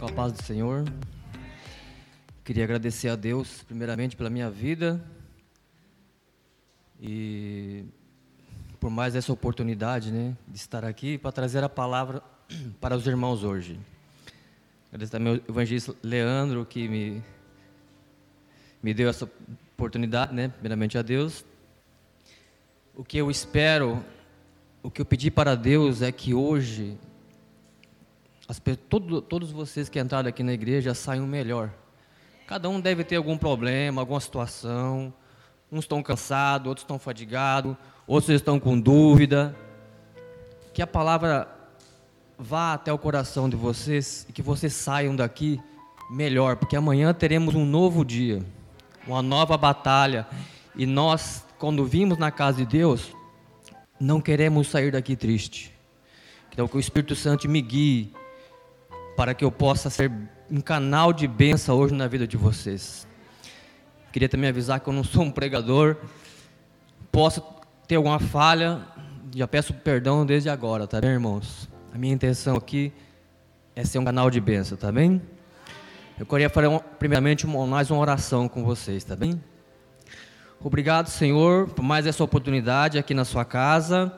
com a paz do Senhor. Queria agradecer a Deus, primeiramente, pela minha vida e por mais essa oportunidade, né, de estar aqui para trazer a palavra para os irmãos hoje. Agradecer também ao evangelista Leandro que me me deu essa oportunidade, né, primeiramente a Deus. O que eu espero, o que eu pedi para Deus é que hoje as, todo, todos vocês que entraram aqui na igreja saiam melhor. Cada um deve ter algum problema, alguma situação. Uns estão cansados, outros estão fadigados, outros estão com dúvida. Que a palavra vá até o coração de vocês e que vocês saiam daqui melhor, porque amanhã teremos um novo dia, uma nova batalha. E nós, quando vimos na casa de Deus, não queremos sair daqui triste. Então, que o Espírito Santo me guie para que eu possa ser um canal de bênção hoje na vida de vocês. Queria também avisar que eu não sou um pregador, posso ter alguma falha, já peço perdão desde agora, tá bem, irmãos? A minha intenção aqui é ser um canal de bênção, tá bem? Eu queria fazer primeiramente mais uma oração com vocês, tá bem? Obrigado, Senhor, por mais essa oportunidade aqui na sua casa.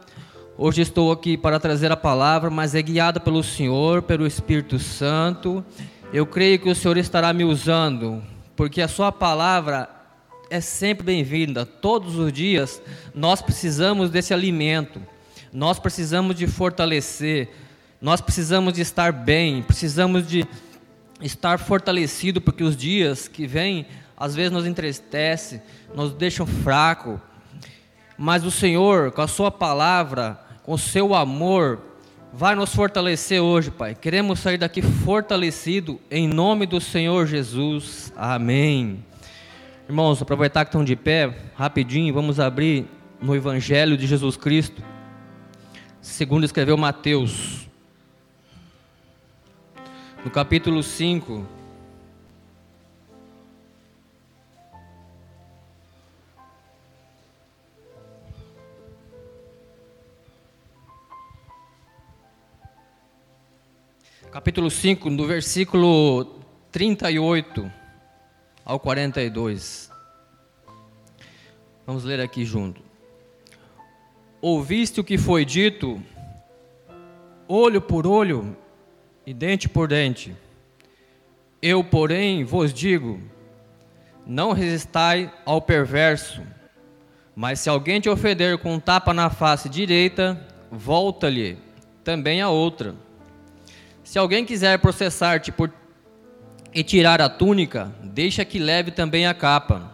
Hoje estou aqui para trazer a palavra, mas é guiada pelo Senhor, pelo Espírito Santo. Eu creio que o Senhor estará me usando, porque a Sua palavra é sempre bem-vinda. Todos os dias nós precisamos desse alimento, nós precisamos de fortalecer, nós precisamos de estar bem, precisamos de estar fortalecido, porque os dias que vêm às vezes nos entristece, nos deixam fraco. Mas o Senhor, com a Sua palavra, com Seu amor, vai nos fortalecer hoje, Pai. Queremos sair daqui fortalecido, em nome do Senhor Jesus. Amém. Irmãos, aproveitar que estão de pé, rapidinho, vamos abrir no Evangelho de Jesus Cristo, segundo escreveu Mateus, no capítulo 5. Capítulo 5, do versículo 38 ao 42. Vamos ler aqui junto. Ouviste o que foi dito, olho por olho e dente por dente. Eu, porém, vos digo: não resistai ao perverso, mas se alguém te ofender com um tapa na face direita, volta-lhe também a outra. Se alguém quiser processar-te por e tirar a túnica, deixa que leve também a capa.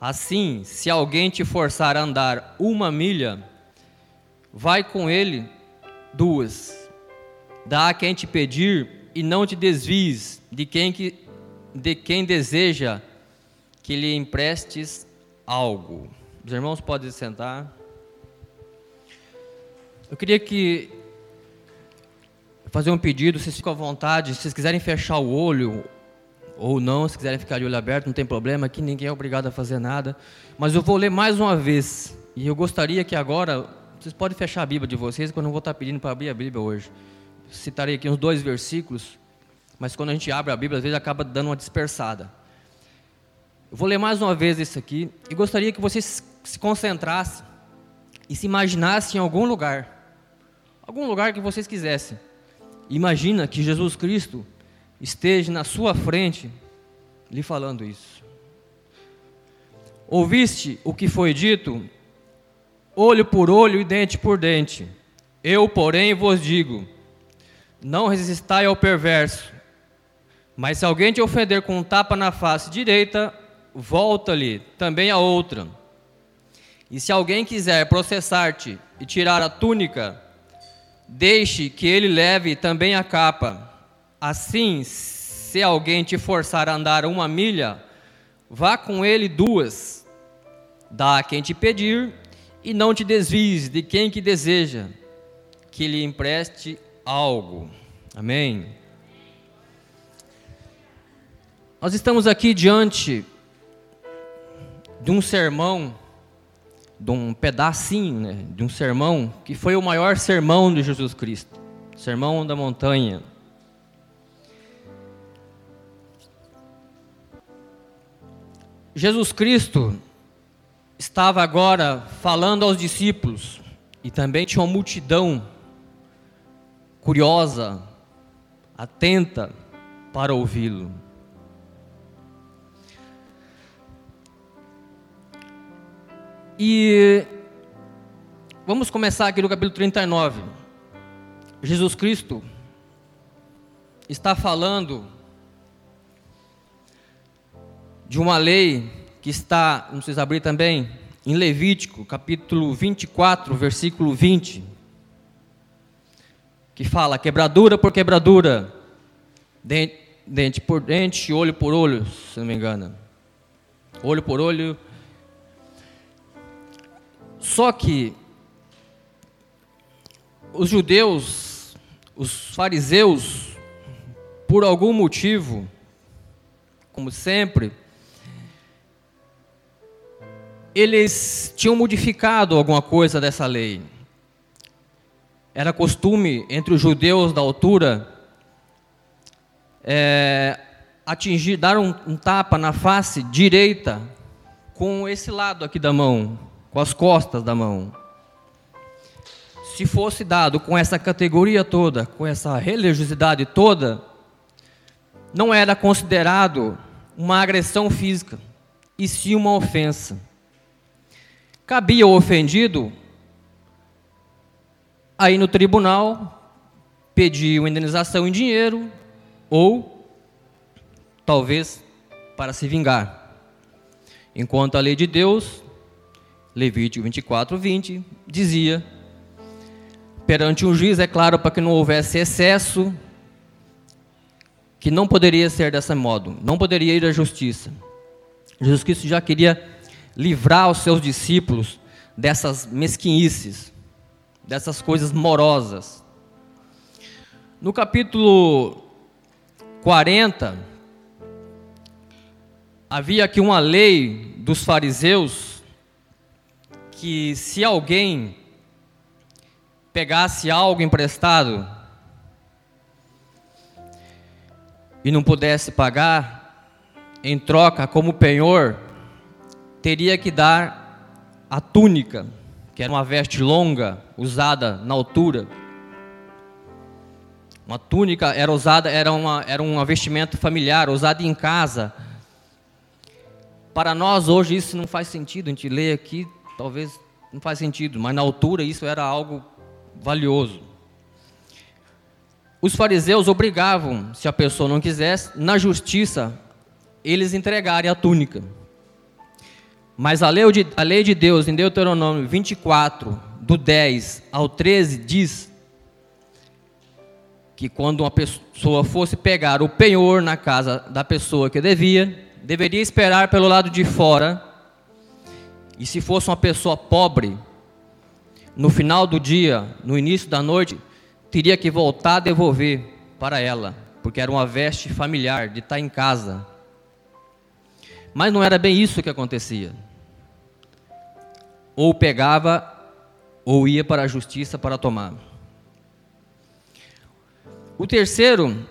Assim, se alguém te forçar a andar uma milha, vai com ele duas. Dá a quem te pedir e não te desvies de quem, que, de quem deseja que lhe emprestes algo. Os irmãos podem sentar. Eu queria que fazer um pedido, vocês ficam à vontade, se vocês quiserem fechar o olho ou não, se quiserem ficar de olho aberto, não tem problema, aqui ninguém é obrigado a fazer nada. Mas eu vou ler mais uma vez, e eu gostaria que agora, vocês podem fechar a Bíblia de vocês, que eu não vou estar pedindo para abrir a Bíblia hoje. Citarei aqui uns dois versículos, mas quando a gente abre a Bíblia, às vezes acaba dando uma dispersada. Eu vou ler mais uma vez isso aqui, e gostaria que vocês se concentrassem e se imaginassem em algum lugar, algum lugar que vocês quisessem. Imagina que Jesus Cristo esteja na sua frente lhe falando isso. Ouviste o que foi dito, olho por olho e dente por dente. Eu, porém, vos digo: não resistai ao perverso. Mas se alguém te ofender com um tapa na face direita, volta-lhe também a outra. E se alguém quiser processar-te e tirar a túnica, Deixe que ele leve também a capa. Assim, se alguém te forçar a andar uma milha, vá com ele duas. Dá a quem te pedir e não te desvies de quem que deseja que lhe empreste algo. Amém. Nós estamos aqui diante de um sermão de um pedacinho, né, de um sermão, que foi o maior sermão de Jesus Cristo Sermão da Montanha. Jesus Cristo estava agora falando aos discípulos e também tinha uma multidão curiosa, atenta para ouvi-lo. E vamos começar aqui no capítulo 39. Jesus Cristo está falando de uma lei que está, não precisa abrir também, em Levítico, capítulo 24, versículo 20, que fala: quebradura por quebradura, dente, dente por dente, olho por olho, se não me engano. Olho por olho, só que os judeus, os fariseus, por algum motivo, como sempre, eles tinham modificado alguma coisa dessa lei. Era costume entre os judeus da altura é, atingir, dar um, um tapa na face direita com esse lado aqui da mão, com as costas da mão. Se fosse dado com essa categoria toda, com essa religiosidade toda, não era considerado uma agressão física, e sim uma ofensa. Cabia ao ofendido aí no tribunal pedir uma indenização em dinheiro ou talvez para se vingar. Enquanto a lei de Deus Levítico 24, 20, dizia: perante um juiz, é claro, para que não houvesse excesso, que não poderia ser dessa modo, não poderia ir à justiça. Jesus Cristo já queria livrar os seus discípulos dessas mesquinices, dessas coisas morosas. No capítulo 40, havia aqui uma lei dos fariseus que se alguém pegasse algo emprestado e não pudesse pagar, em troca, como penhor, teria que dar a túnica, que era uma veste longa, usada na altura. Uma túnica era usada, era, uma, era um vestimento familiar, usado em casa. Para nós hoje isso não faz sentido, a gente lê aqui, talvez não faz sentido, mas na altura isso era algo valioso. Os fariseus obrigavam, se a pessoa não quisesse, na justiça, eles entregarem a túnica. Mas a lei de, a lei de Deus, em Deuteronômio 24, do 10 ao 13, diz que quando uma pessoa fosse pegar o penhor na casa da pessoa que devia, deveria esperar pelo lado de fora e se fosse uma pessoa pobre, no final do dia, no início da noite, teria que voltar a devolver para ela, porque era uma veste familiar de estar em casa. Mas não era bem isso que acontecia. Ou pegava, ou ia para a justiça para tomar. O terceiro,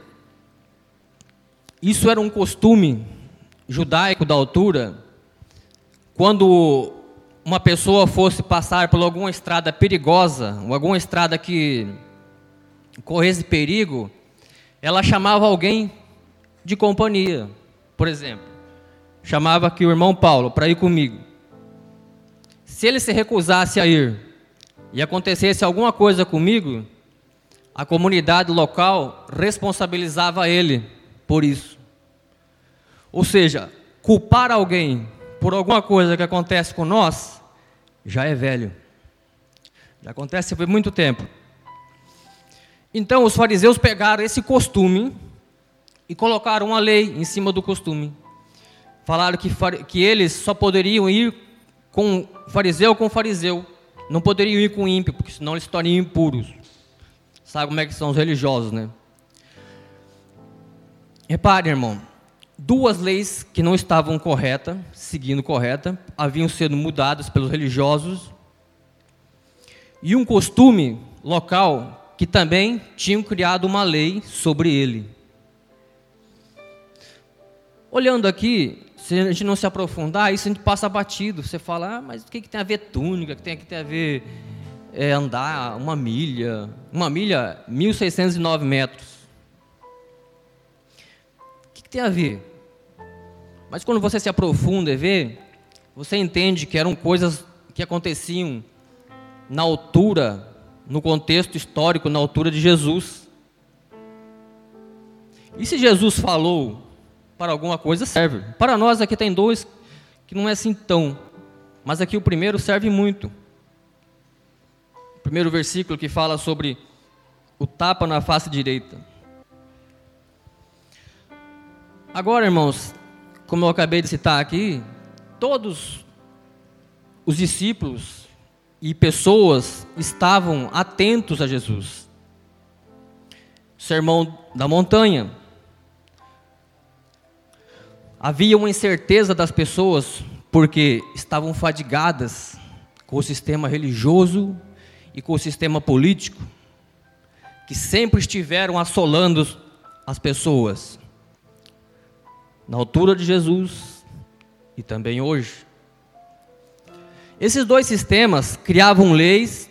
isso era um costume judaico da altura, quando uma pessoa fosse passar por alguma estrada perigosa, ou alguma estrada que corresse perigo, ela chamava alguém de companhia. Por exemplo, chamava aqui o irmão Paulo para ir comigo. Se ele se recusasse a ir e acontecesse alguma coisa comigo, a comunidade local responsabilizava ele por isso. Ou seja, culpar alguém por alguma coisa que acontece com nós, já é velho. Já acontece por muito tempo. Então os fariseus pegaram esse costume e colocaram uma lei em cima do costume. Falaram que, que eles só poderiam ir com fariseu com fariseu. Não poderiam ir com ímpio, porque senão eles se tornariam impuros. Sabe como é que são os religiosos, né? Repare, irmão duas leis que não estavam corretas, seguindo correta, haviam sido mudadas pelos religiosos, e um costume local que também tinham criado uma lei sobre ele. Olhando aqui, se a gente não se aprofundar, isso a gente passa batido. Você fala, ah, mas o que, que tem a ver túnica? O que tem, que tem a ver é, andar uma milha? Uma milha, 1.609 metros. Que tem a ver? Mas quando você se aprofunda e vê, você entende que eram coisas que aconteciam na altura, no contexto histórico, na altura de Jesus. E se Jesus falou para alguma coisa, serve. Para nós aqui tem dois que não é assim tão, mas aqui o primeiro serve muito. O primeiro versículo que fala sobre o tapa na face direita. Agora, irmãos, como eu acabei de citar aqui, todos os discípulos e pessoas estavam atentos a Jesus. Sermão da montanha. Havia uma incerteza das pessoas porque estavam fadigadas com o sistema religioso e com o sistema político que sempre estiveram assolando as pessoas na altura de Jesus e também hoje. Esses dois sistemas criavam leis,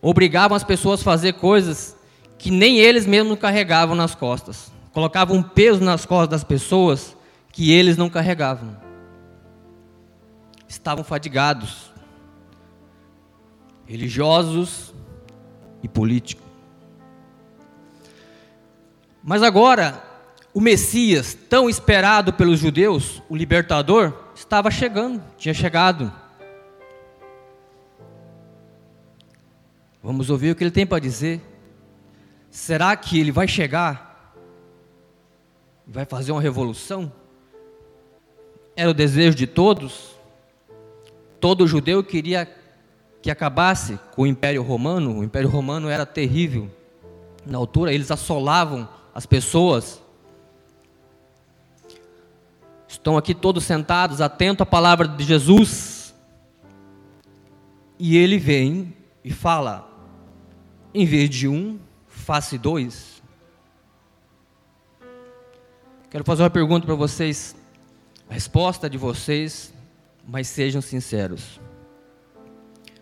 obrigavam as pessoas a fazer coisas que nem eles mesmos carregavam nas costas. Colocavam peso nas costas das pessoas que eles não carregavam. Estavam fadigados, religiosos e políticos. Mas agora, o Messias, tão esperado pelos judeus, o libertador, estava chegando, tinha chegado. Vamos ouvir o que ele tem para dizer. Será que ele vai chegar? Vai fazer uma revolução? Era o desejo de todos? Todo judeu queria que acabasse com o Império Romano. O Império Romano era terrível. Na altura, eles assolavam as pessoas Estão aqui todos sentados, atentos à palavra de Jesus. E ele vem e fala: em vez de um, faça dois. Quero fazer uma pergunta para vocês. A resposta de vocês, mas sejam sinceros.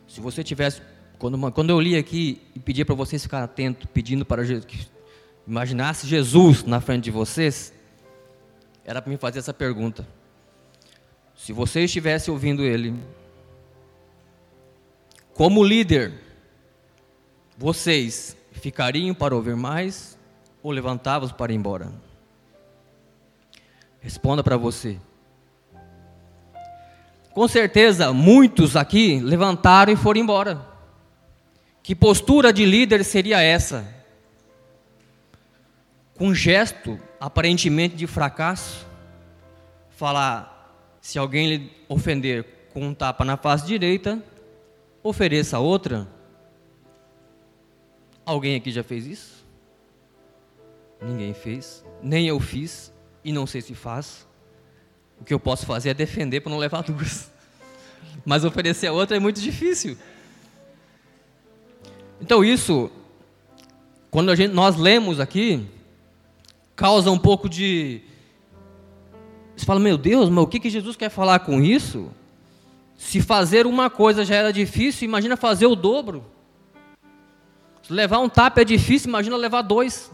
Se você tivesse, quando, quando eu li aqui e pedi para vocês ficarem atentos, pedindo para Jesus, imaginasse Jesus na frente de vocês, era para me fazer essa pergunta. Se você estivesse ouvindo ele, como líder, vocês ficariam para ouvir mais ou levantavam para ir embora? Responda para você. Com certeza, muitos aqui levantaram e foram embora. Que postura de líder seria essa? Com gesto aparentemente de fracasso, falar: se alguém lhe ofender com um tapa na face direita, ofereça outra. Alguém aqui já fez isso? Ninguém fez, nem eu fiz, e não sei se faz. O que eu posso fazer é defender para não levar duas. Mas oferecer a outra é muito difícil. Então isso, quando gente, nós lemos aqui, causa um pouco de. Você fala, meu Deus, mas o que, que Jesus quer falar com isso? Se fazer uma coisa já era difícil, imagina fazer o dobro. Se levar um tapa é difícil, imagina levar dois.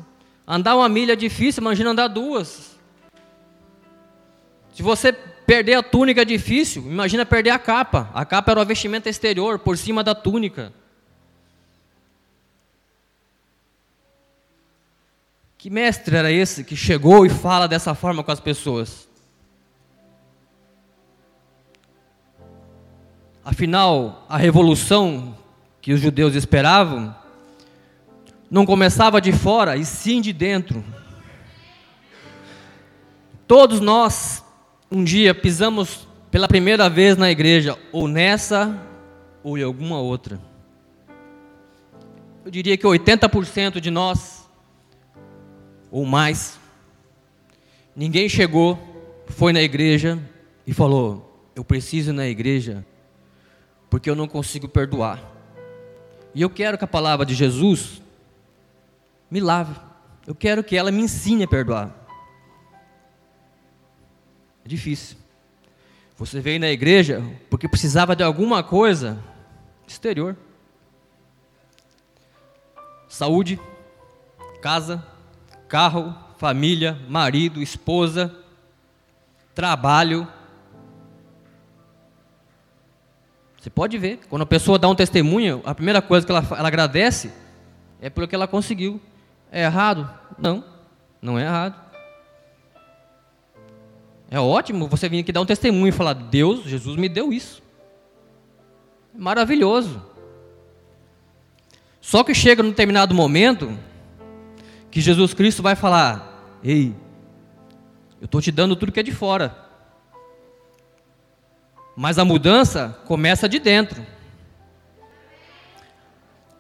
Andar uma milha é difícil, imagina andar duas. Se você perder a túnica é difícil, imagina perder a capa. A capa era o vestimento exterior, por cima da túnica. Que mestre era esse que chegou e fala dessa forma com as pessoas? Afinal, a revolução que os judeus esperavam não começava de fora, e sim de dentro. Todos nós, um dia, pisamos pela primeira vez na igreja, ou nessa, ou em alguma outra. Eu diria que 80% de nós ou mais. Ninguém chegou, foi na igreja e falou: Eu preciso ir na igreja porque eu não consigo perdoar. E eu quero que a palavra de Jesus me lave. Eu quero que ela me ensine a perdoar. É difícil. Você veio na igreja porque precisava de alguma coisa exterior. Saúde, casa, carro, família, marido, esposa, trabalho. Você pode ver, quando a pessoa dá um testemunho, a primeira coisa que ela, ela agradece é pelo que ela conseguiu. É errado? Não, não é errado. É ótimo você vir aqui dar um testemunho e falar: Deus, Jesus me deu isso. É maravilhoso. Só que chega num determinado momento que Jesus Cristo vai falar: Ei, eu estou te dando tudo que é de fora. Mas a mudança começa de dentro.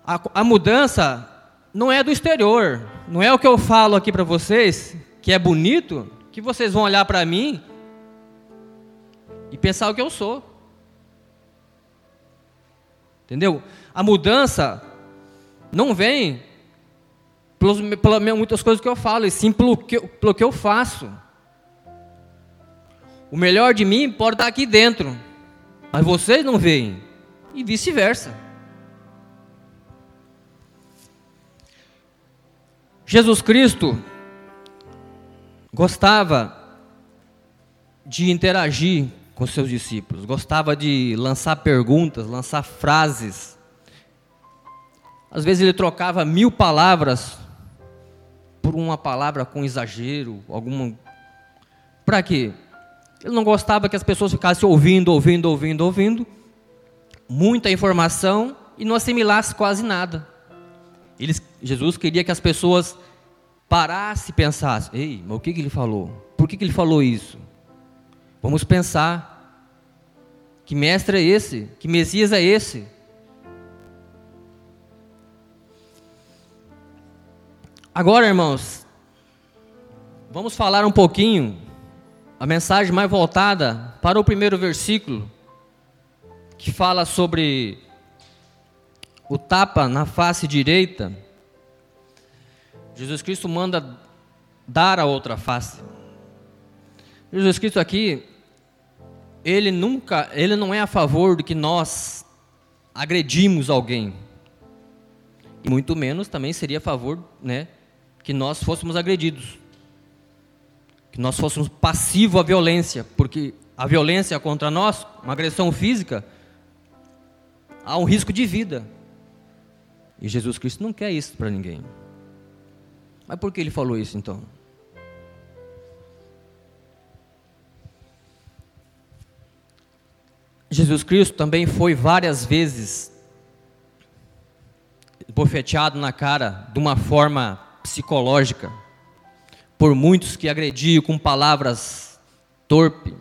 A, a mudança não é do exterior. Não é o que eu falo aqui para vocês, que é bonito, que vocês vão olhar para mim e pensar o que eu sou. Entendeu? A mudança não vem pelas, pelas muitas coisas que eu falo, e sim pelo que, pelo que eu faço. O melhor de mim pode estar aqui dentro, mas vocês não veem, e vice-versa. Jesus Cristo gostava de interagir com seus discípulos, gostava de lançar perguntas, lançar frases. Às vezes ele trocava mil palavras por uma palavra com exagero, alguma. Para quê? Ele não gostava que as pessoas ficassem ouvindo, ouvindo, ouvindo, ouvindo, muita informação e não assimilasse quase nada. Ele, Jesus queria que as pessoas parassem e pensassem: ei, mas o que, que ele falou? Por que, que ele falou isso? Vamos pensar. Que mestre é esse? Que Messias é esse? Agora, irmãos, vamos falar um pouquinho a mensagem mais voltada para o primeiro versículo, que fala sobre o tapa na face direita. Jesus Cristo manda dar a outra face. Jesus Cristo aqui, ele nunca, ele não é a favor de que nós agredimos alguém. E muito menos também seria a favor, né, que nós fôssemos agredidos que nós fôssemos passivo à violência, porque a violência contra nós, uma agressão física, há um risco de vida. E Jesus Cristo não quer isso para ninguém. Mas por que ele falou isso então? Jesus Cristo também foi várias vezes bofeteado na cara de uma forma psicológica por muitos que agrediam com palavras torpe,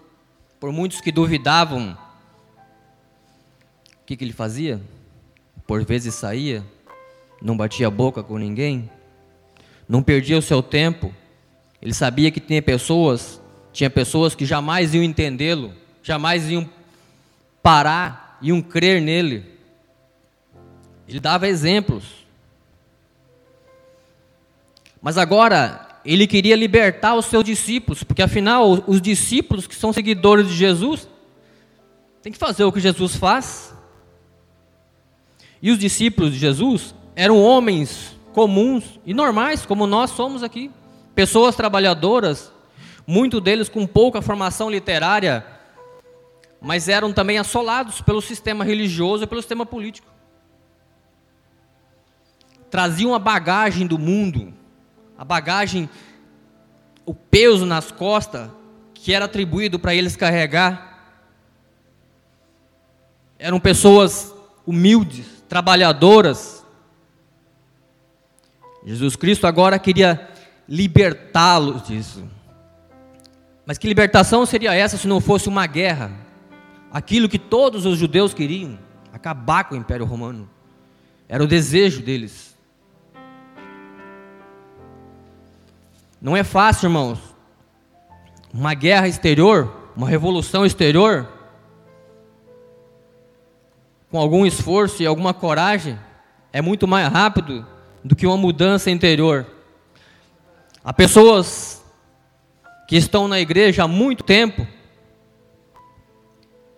por muitos que duvidavam. O que, que ele fazia? Por vezes saía, não batia a boca com ninguém, não perdia o seu tempo. Ele sabia que tinha pessoas, tinha pessoas que jamais iam entendê-lo, jamais iam parar, iam crer nele. Ele dava exemplos. Mas agora ele queria libertar os seus discípulos, porque afinal, os discípulos que são seguidores de Jesus, têm que fazer o que Jesus faz. E os discípulos de Jesus eram homens comuns e normais, como nós somos aqui, pessoas trabalhadoras, muitos deles com pouca formação literária, mas eram também assolados pelo sistema religioso e pelo sistema político. Traziam a bagagem do mundo, a bagagem, o peso nas costas que era atribuído para eles carregar. Eram pessoas humildes, trabalhadoras. Jesus Cristo agora queria libertá-los disso. Mas que libertação seria essa se não fosse uma guerra? Aquilo que todos os judeus queriam, acabar com o Império Romano. Era o desejo deles. Não é fácil, irmãos. Uma guerra exterior, uma revolução exterior, com algum esforço e alguma coragem, é muito mais rápido do que uma mudança interior. Há pessoas que estão na igreja há muito tempo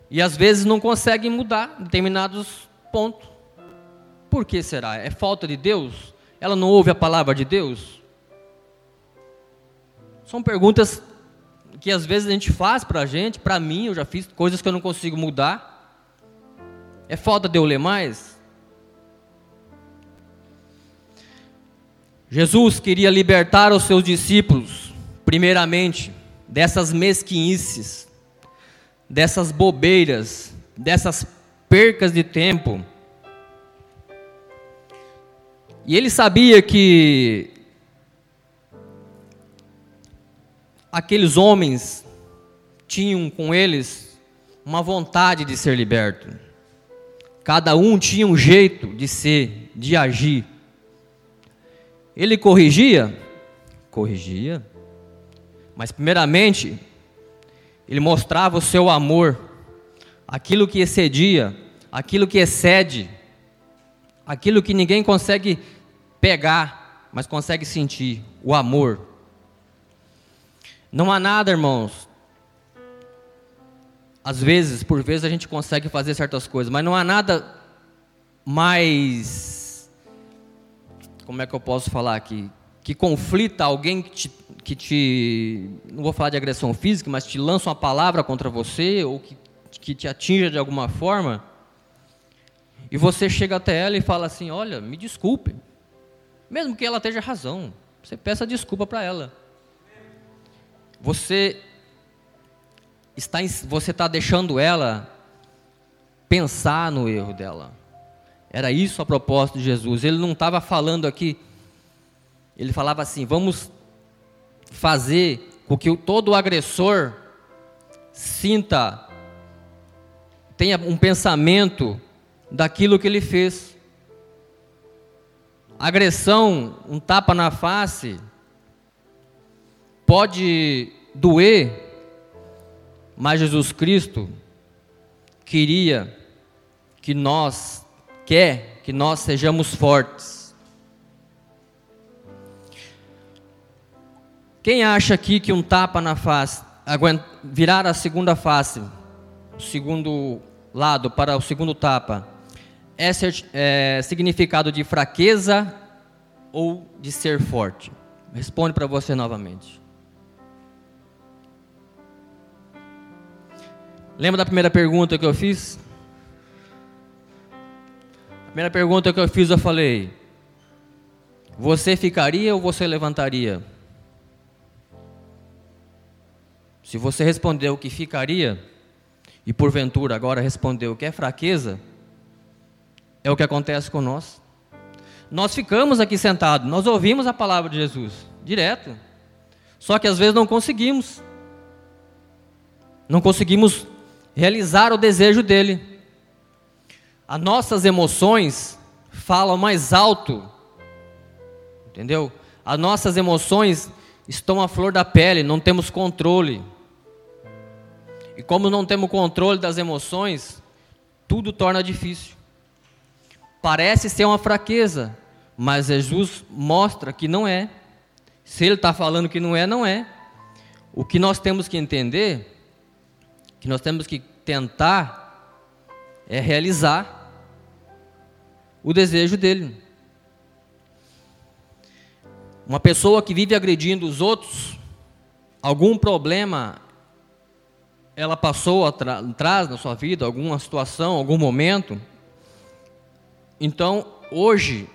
e às vezes não conseguem mudar determinados pontos. Por que será? É falta de Deus? Ela não ouve a palavra de Deus? São perguntas que às vezes a gente faz para a gente, para mim, eu já fiz coisas que eu não consigo mudar. É falta de eu ler mais? Jesus queria libertar os seus discípulos, primeiramente, dessas mesquinices, dessas bobeiras, dessas percas de tempo. E ele sabia que aqueles homens tinham com eles uma vontade de ser liberto. Cada um tinha um jeito de ser, de agir. Ele corrigia? Corrigia. Mas, primeiramente, ele mostrava o seu amor, aquilo que excedia, aquilo que excede, aquilo que ninguém consegue pegar, mas consegue sentir: o amor. Não há nada, irmãos. Às vezes, por vezes, a gente consegue fazer certas coisas, mas não há nada mais. Como é que eu posso falar aqui? Que conflita alguém que te, que te. Não vou falar de agressão física, mas te lança uma palavra contra você, ou que, que te atinja de alguma forma. E você chega até ela e fala assim: Olha, me desculpe. Mesmo que ela esteja razão, você peça desculpa para ela. Você está, você está deixando ela pensar no erro dela. Era isso a propósito de Jesus. Ele não estava falando aqui, ele falava assim: vamos fazer com que todo agressor sinta, tenha um pensamento daquilo que ele fez. Agressão, um tapa na face, pode doer, mas Jesus Cristo queria que nós, quer que nós sejamos fortes. Quem acha aqui que um tapa na face, virar a segunda face, o segundo lado para o segundo tapa, é, é significado de fraqueza ou de ser forte? Responde para você novamente. Lembra da primeira pergunta que eu fiz? A primeira pergunta que eu fiz, eu falei: Você ficaria ou você levantaria? Se você respondeu que ficaria, e porventura agora respondeu que é fraqueza, é o que acontece com nós. Nós ficamos aqui sentados, nós ouvimos a palavra de Jesus, direto. Só que às vezes não conseguimos. Não conseguimos realizar o desejo dele. As nossas emoções falam mais alto, entendeu? As nossas emoções estão à flor da pele, não temos controle. E como não temos controle das emoções, tudo torna difícil. Parece ser uma fraqueza, mas Jesus mostra que não é. Se ele está falando que não é, não é. O que nós temos que entender que nós temos que tentar é realizar o desejo dele. Uma pessoa que vive agredindo os outros, algum problema ela passou atrás na sua vida, alguma situação, algum momento. Então, hoje,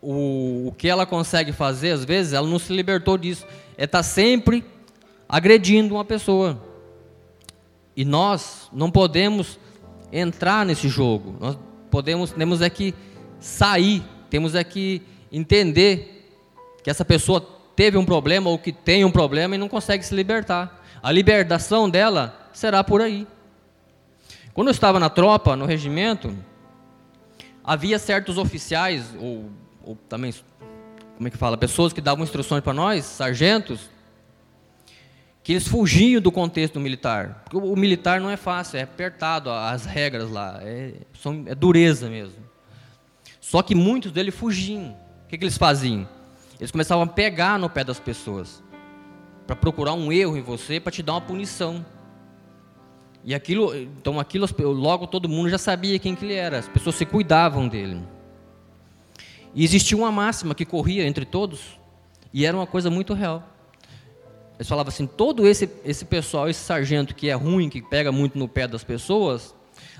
o, o que ela consegue fazer, às vezes, ela não se libertou disso, é estar tá sempre agredindo uma pessoa. E nós não podemos entrar nesse jogo. Nós podemos, temos é que sair, temos é que entender que essa pessoa teve um problema ou que tem um problema e não consegue se libertar. A libertação dela será por aí. Quando eu estava na tropa, no regimento, havia certos oficiais, ou, ou também, como é que fala, pessoas que davam instruções para nós, sargentos, que eles fugiam do contexto militar. Porque o, militar não é fácil, é apertado as regras lá, é, são, é dureza mesmo. Só que muitos deles fugiam. O que, que eles faziam? Eles começavam a pegar no pé das pessoas. para procurar um erro em você, para te dar uma punição. E aquilo, então aquilo, logo todo mundo já sabia quem que ele era, as pessoas se cuidavam dele. E existia uma máxima que corria entre todos, e era uma coisa muito real. Eles falavam assim: todo esse, esse pessoal, esse sargento que é ruim, que pega muito no pé das pessoas,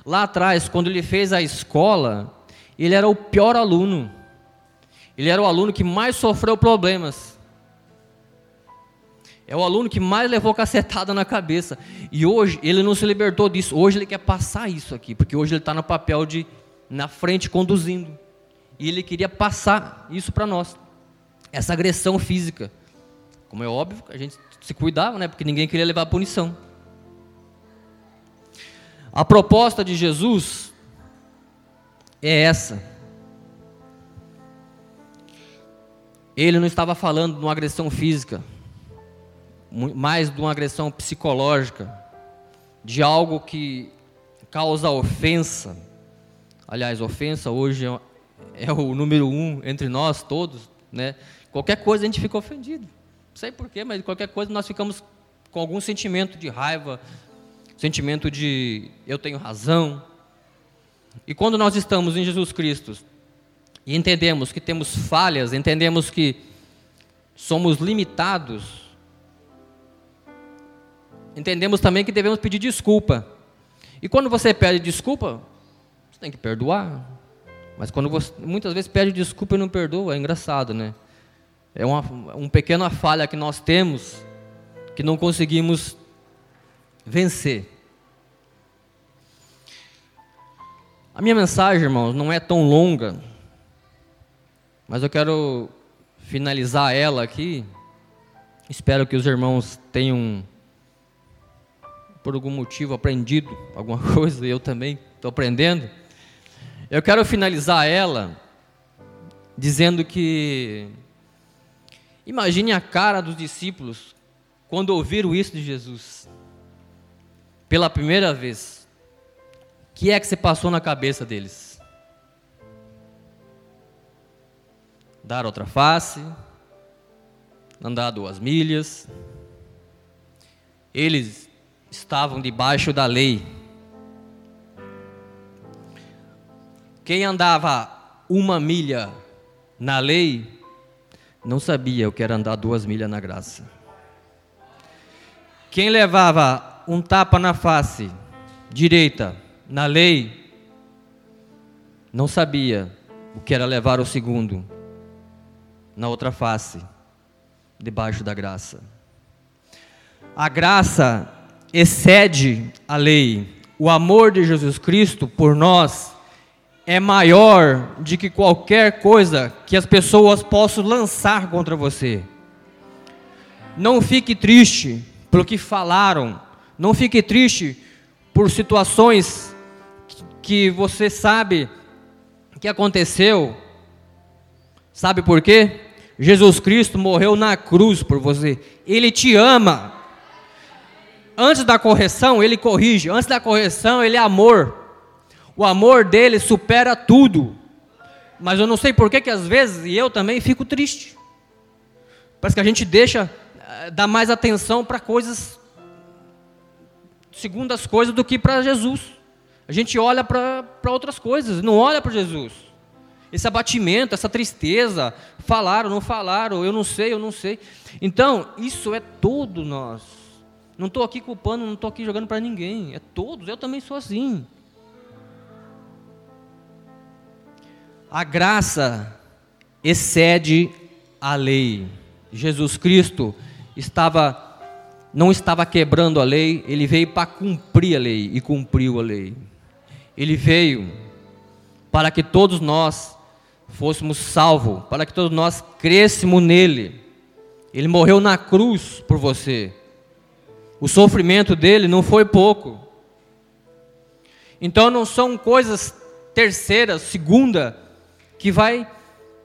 lá atrás, quando ele fez a escola, ele era o pior aluno. Ele era o aluno que mais sofreu problemas. É o aluno que mais levou cacetada na cabeça. E hoje ele não se libertou disso. Hoje ele quer passar isso aqui, porque hoje ele está no papel de na frente conduzindo. E ele queria passar isso para nós. Essa agressão física. Como é óbvio, a gente se cuidava, né? Porque ninguém queria levar a punição. A proposta de Jesus é essa. Ele não estava falando de uma agressão física mais de uma agressão psicológica, de algo que causa ofensa. Aliás, ofensa hoje é, é o número um entre nós todos, né? Qualquer coisa a gente fica ofendido. Sei porquê, mas qualquer coisa nós ficamos com algum sentimento de raiva, sentimento de eu tenho razão. E quando nós estamos em Jesus Cristo e entendemos que temos falhas, entendemos que somos limitados, entendemos também que devemos pedir desculpa. E quando você pede desculpa, você tem que perdoar. Mas quando você muitas vezes pede desculpa e não perdoa, é engraçado, né? É uma, uma pequena falha que nós temos que não conseguimos vencer. A minha mensagem, irmãos, não é tão longa, mas eu quero finalizar ela aqui. Espero que os irmãos tenham por algum motivo aprendido alguma coisa, eu também estou aprendendo. Eu quero finalizar ela dizendo que imagine a cara dos discípulos quando ouviram isso de Jesus pela primeira vez. O que é que se passou na cabeça deles? Dar outra face, andar duas milhas. Eles estavam debaixo da lei. Quem andava uma milha na lei, não sabia o que era andar duas milhas na graça. Quem levava um tapa na face direita na lei, não sabia o que era levar o segundo na outra face, debaixo da graça. A graça excede a lei. O amor de Jesus Cristo por nós é maior de que qualquer coisa que as pessoas possam lançar contra você. Não fique triste pelo que falaram, não fique triste por situações que você sabe que aconteceu. Sabe por quê? Jesus Cristo morreu na cruz por você. Ele te ama antes da correção, ele corrige. Antes da correção, ele é amor. O amor dele supera tudo. Mas eu não sei por que, às vezes, e eu também fico triste. Parece que a gente deixa, eh, dar mais atenção para coisas, segundo as coisas, do que para Jesus. A gente olha para outras coisas, não olha para Jesus. Esse abatimento, essa tristeza, falaram, não falaram, eu não sei, eu não sei. Então, isso é todo nós. Não estou aqui culpando, não estou aqui jogando para ninguém. É todos, eu também sou assim. A graça excede a lei. Jesus Cristo estava não estava quebrando a lei, ele veio para cumprir a lei e cumpriu a lei. Ele veio para que todos nós fôssemos salvos, para que todos nós crescêssemos nele. Ele morreu na cruz por você. O sofrimento dele não foi pouco. Então não são coisas terceiras, segunda, que vai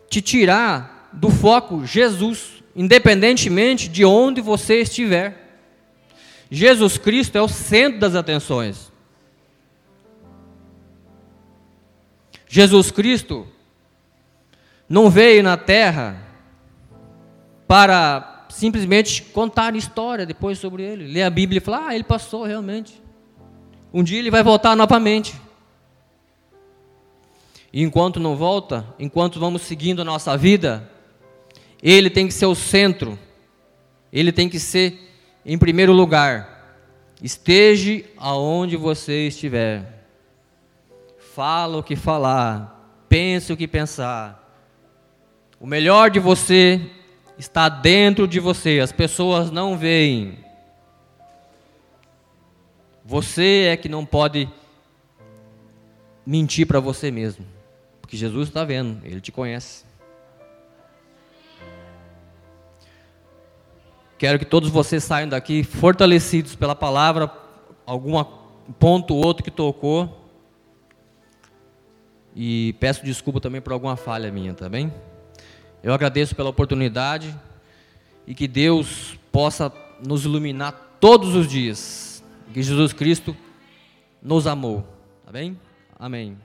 te tirar do foco Jesus, independentemente de onde você estiver. Jesus Cristo é o centro das atenções. Jesus Cristo não veio na terra para simplesmente contar história depois sobre ele. Ler a Bíblia e falar, ah, ele passou realmente. Um dia ele vai voltar novamente. E enquanto não volta, enquanto vamos seguindo a nossa vida, ele tem que ser o centro. Ele tem que ser em primeiro lugar. Esteja aonde você estiver. Fala o que falar, pense o que pensar. O melhor de você está dentro de você, as pessoas não veem. Você é que não pode mentir para você mesmo, porque Jesus está vendo, Ele te conhece. Quero que todos vocês saiam daqui fortalecidos pela palavra, algum ponto ou outro que tocou. E peço desculpa também por alguma falha minha, tá bem? Eu agradeço pela oportunidade e que Deus possa nos iluminar todos os dias. Que Jesus Cristo nos amou. Tá bem? Amém.